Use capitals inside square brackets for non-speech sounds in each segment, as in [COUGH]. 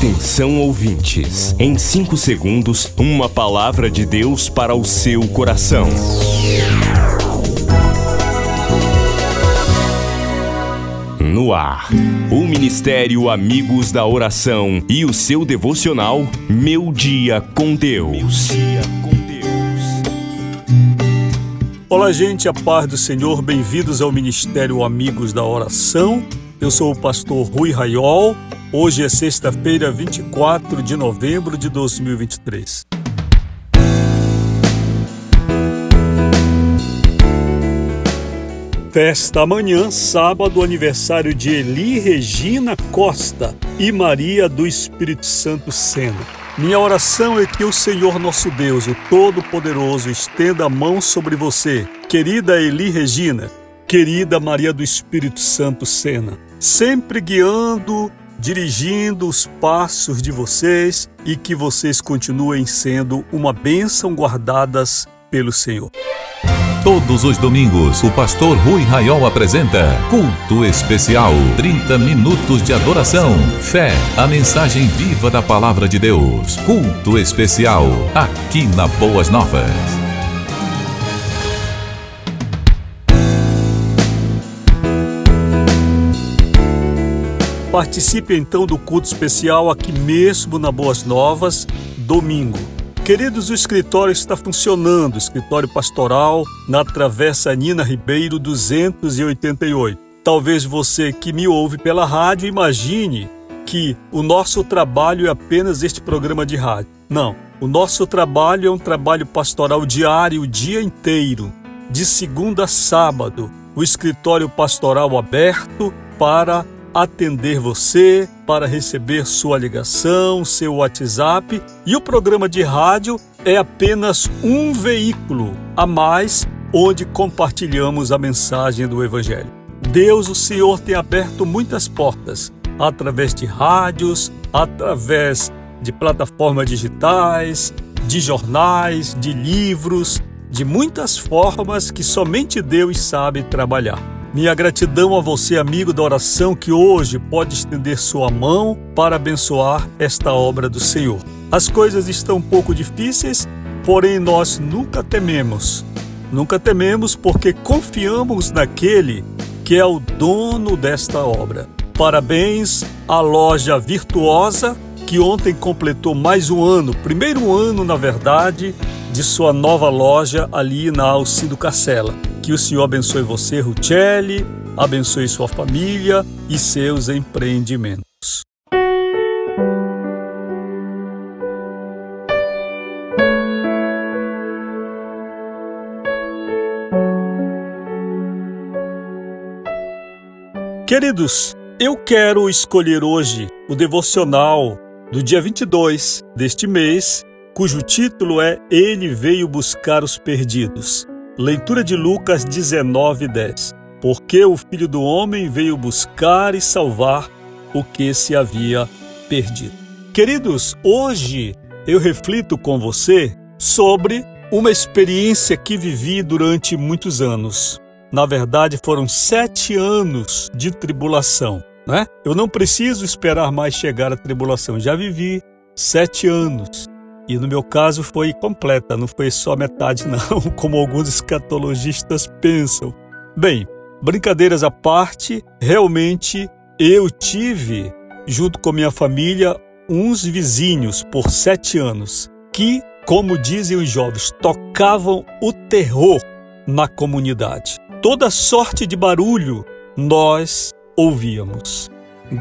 Atenção ouvintes, em 5 segundos, uma palavra de Deus para o seu coração. No ar, o Ministério Amigos da Oração e o seu devocional Meu Dia com Deus. Olá, gente, a paz do Senhor, bem-vindos ao Ministério Amigos da Oração. Eu sou o pastor Rui Raiol. Hoje é sexta-feira, 24 de novembro de 2023. Festa amanhã, sábado, aniversário de Eli Regina Costa e Maria do Espírito Santo Sena. Minha oração é que o Senhor nosso Deus, o Todo-Poderoso, estenda a mão sobre você, querida Eli Regina, querida Maria do Espírito Santo Sena, sempre guiando dirigindo os passos de vocês e que vocês continuem sendo uma bênção guardadas pelo Senhor. Todos os domingos, o pastor Rui Raiol apresenta Culto Especial. 30 minutos de adoração, fé, a mensagem viva da palavra de Deus. Culto Especial, aqui na Boas Novas. Participe então do culto especial aqui mesmo na Boas Novas, domingo. Queridos, o escritório está funcionando, escritório pastoral na Travessa Nina Ribeiro 288. Talvez você que me ouve pela rádio imagine que o nosso trabalho é apenas este programa de rádio. Não, o nosso trabalho é um trabalho pastoral diário, o dia inteiro, de segunda a sábado. O escritório pastoral aberto para atender você, para receber sua ligação, seu WhatsApp e o programa de rádio é apenas um veículo a mais onde compartilhamos a mensagem do Evangelho. Deus, o Senhor, tem aberto muitas portas através de rádios, através de plataformas digitais, de jornais, de livros, de muitas formas que somente Deus sabe trabalhar. Minha gratidão a você, amigo da oração, que hoje pode estender sua mão para abençoar esta obra do Senhor. As coisas estão um pouco difíceis, porém nós nunca tememos. Nunca tememos porque confiamos naquele que é o dono desta obra. Parabéns à loja virtuosa que ontem completou mais um ano, primeiro ano, na verdade, de sua nova loja ali na Alcindo Cacela. Que o Senhor abençoe você, Ruchelli, abençoe sua família e seus empreendimentos. Queridos, eu quero escolher hoje o devocional do dia 22 deste mês, cujo título é Ele veio buscar os perdidos. Leitura de Lucas 19, 10. Porque o Filho do Homem veio buscar e salvar o que se havia perdido. Queridos, hoje eu reflito com você sobre uma experiência que vivi durante muitos anos. Na verdade, foram sete anos de tribulação. Né? Eu não preciso esperar mais chegar a tribulação. Já vivi sete anos e no meu caso foi completa, não foi só metade, [LAUGHS] não, como alguns escatologistas pensam. Bem, brincadeiras à parte, realmente eu tive, junto com minha família, uns vizinhos por sete anos que, como dizem os jovens, tocavam o terror na comunidade. Toda sorte de barulho nós ouvíamos: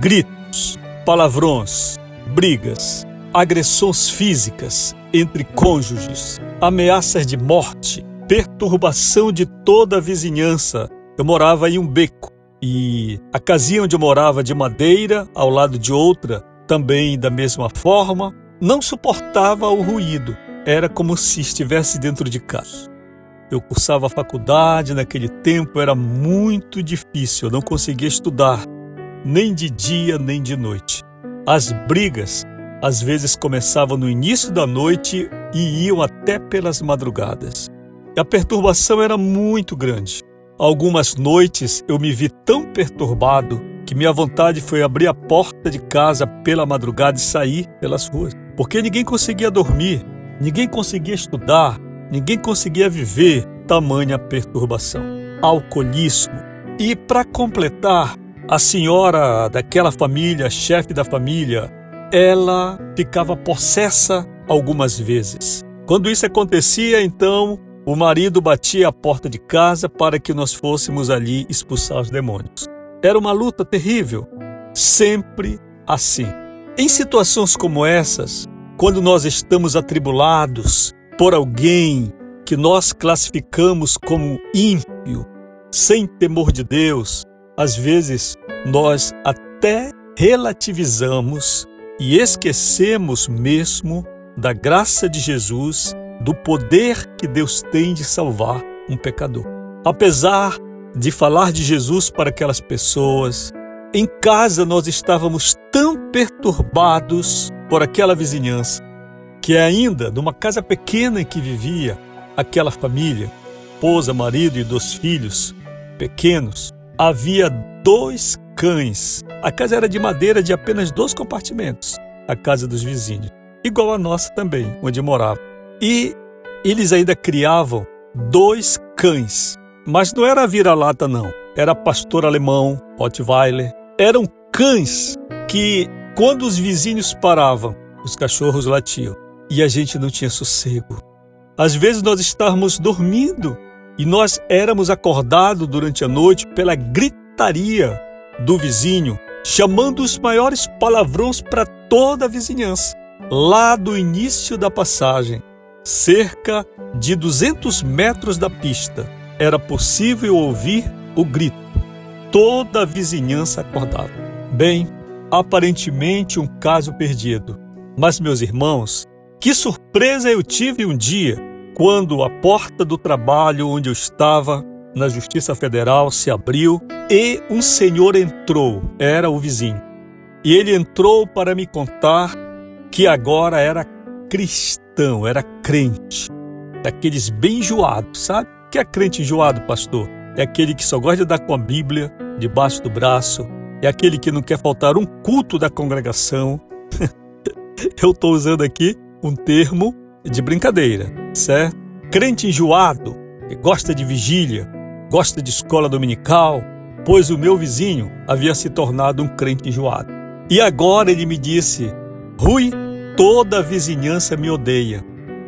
gritos, palavrões, brigas, agressões físicas entre cônjuges, ameaças de morte, perturbação de toda a vizinhança. Eu morava em um beco e a casinha onde eu morava de madeira, ao lado de outra, também da mesma forma, não suportava o ruído. Era como se estivesse dentro de casa. Eu cursava a faculdade, naquele tempo era muito difícil, eu não conseguia estudar, nem de dia nem de noite. As brigas às vezes começavam no início da noite e iam até pelas madrugadas. A perturbação era muito grande. Algumas noites eu me vi tão perturbado que minha vontade foi abrir a porta de casa pela madrugada e sair pelas ruas, porque ninguém conseguia dormir, ninguém conseguia estudar, ninguém conseguia viver tamanha perturbação. Alcoolismo. E para completar, a senhora daquela família, chefe da família, ela ficava possessa algumas vezes. Quando isso acontecia, então o marido batia a porta de casa para que nós fôssemos ali expulsar os demônios. Era uma luta terrível, sempre assim. Em situações como essas, quando nós estamos atribulados por alguém que nós classificamos como ímpio, sem temor de Deus, às vezes nós até relativizamos e esquecemos mesmo da graça de Jesus, do poder que Deus tem de salvar um pecador. Apesar de falar de Jesus para aquelas pessoas, em casa nós estávamos tão perturbados por aquela vizinhança que ainda numa casa pequena em que vivia aquela família, esposa, marido e dois filhos pequenos, havia dois cães. A casa era de madeira de apenas dois compartimentos, a casa dos vizinhos, igual a nossa também, onde morava. E eles ainda criavam dois cães, mas não era vira-lata não, era pastor alemão, Rottweiler. Eram cães que quando os vizinhos paravam, os cachorros latiam e a gente não tinha sossego. Às vezes nós estávamos dormindo e nós éramos acordados durante a noite pela gritaria do vizinho, chamando os maiores palavrões para toda a vizinhança. Lá do início da passagem, cerca de 200 metros da pista, era possível ouvir o grito. Toda a vizinhança acordava. Bem, aparentemente um caso perdido. Mas, meus irmãos, que surpresa eu tive um dia quando a porta do trabalho onde eu estava, na Justiça Federal, se abriu e um senhor entrou, era o vizinho. E ele entrou para me contar que agora era cristão, era crente, daqueles bem enjoados, sabe? que é crente enjoado, pastor? É aquele que só gosta de andar com a Bíblia debaixo do braço, é aquele que não quer faltar um culto da congregação. [LAUGHS] eu estou usando aqui um termo de brincadeira, certo? Crente enjoado, que gosta de vigília, gosta de escola dominical, pois o meu vizinho havia se tornado um crente enjoado. E agora ele me disse: Rui, toda a vizinhança me odeia.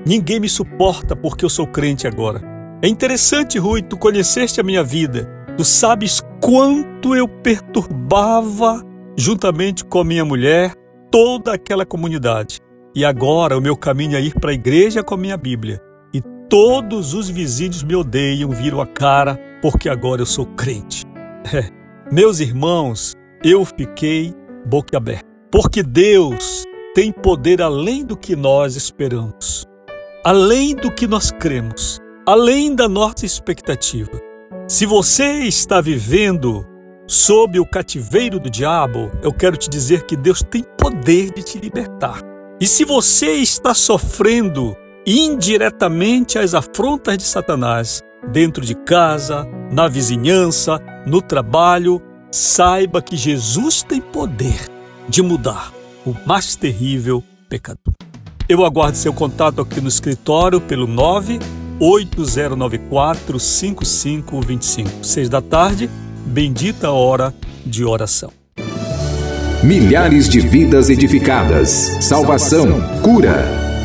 Ninguém me suporta porque eu sou crente agora. É interessante, Rui, tu conheceste a minha vida. Tu sabes quanto eu perturbava, juntamente com a minha mulher, toda aquela comunidade. E agora o meu caminho é ir para a igreja com a minha Bíblia. E todos os vizinhos me odeiam, viram a cara, porque agora eu sou crente. [LAUGHS] Meus irmãos, eu fiquei boquiaberto. Porque Deus tem poder além do que nós esperamos, além do que nós cremos, além da nossa expectativa. Se você está vivendo sob o cativeiro do diabo, eu quero te dizer que Deus tem poder de te libertar. E se você está sofrendo indiretamente as afrontas de Satanás, dentro de casa, na vizinhança, no trabalho, saiba que Jesus tem poder de mudar o mais terrível pecador. Eu aguardo seu contato aqui no escritório pelo 98094 5525. Seis da tarde, bendita hora de oração milhares de vidas edificadas, salvação, cura.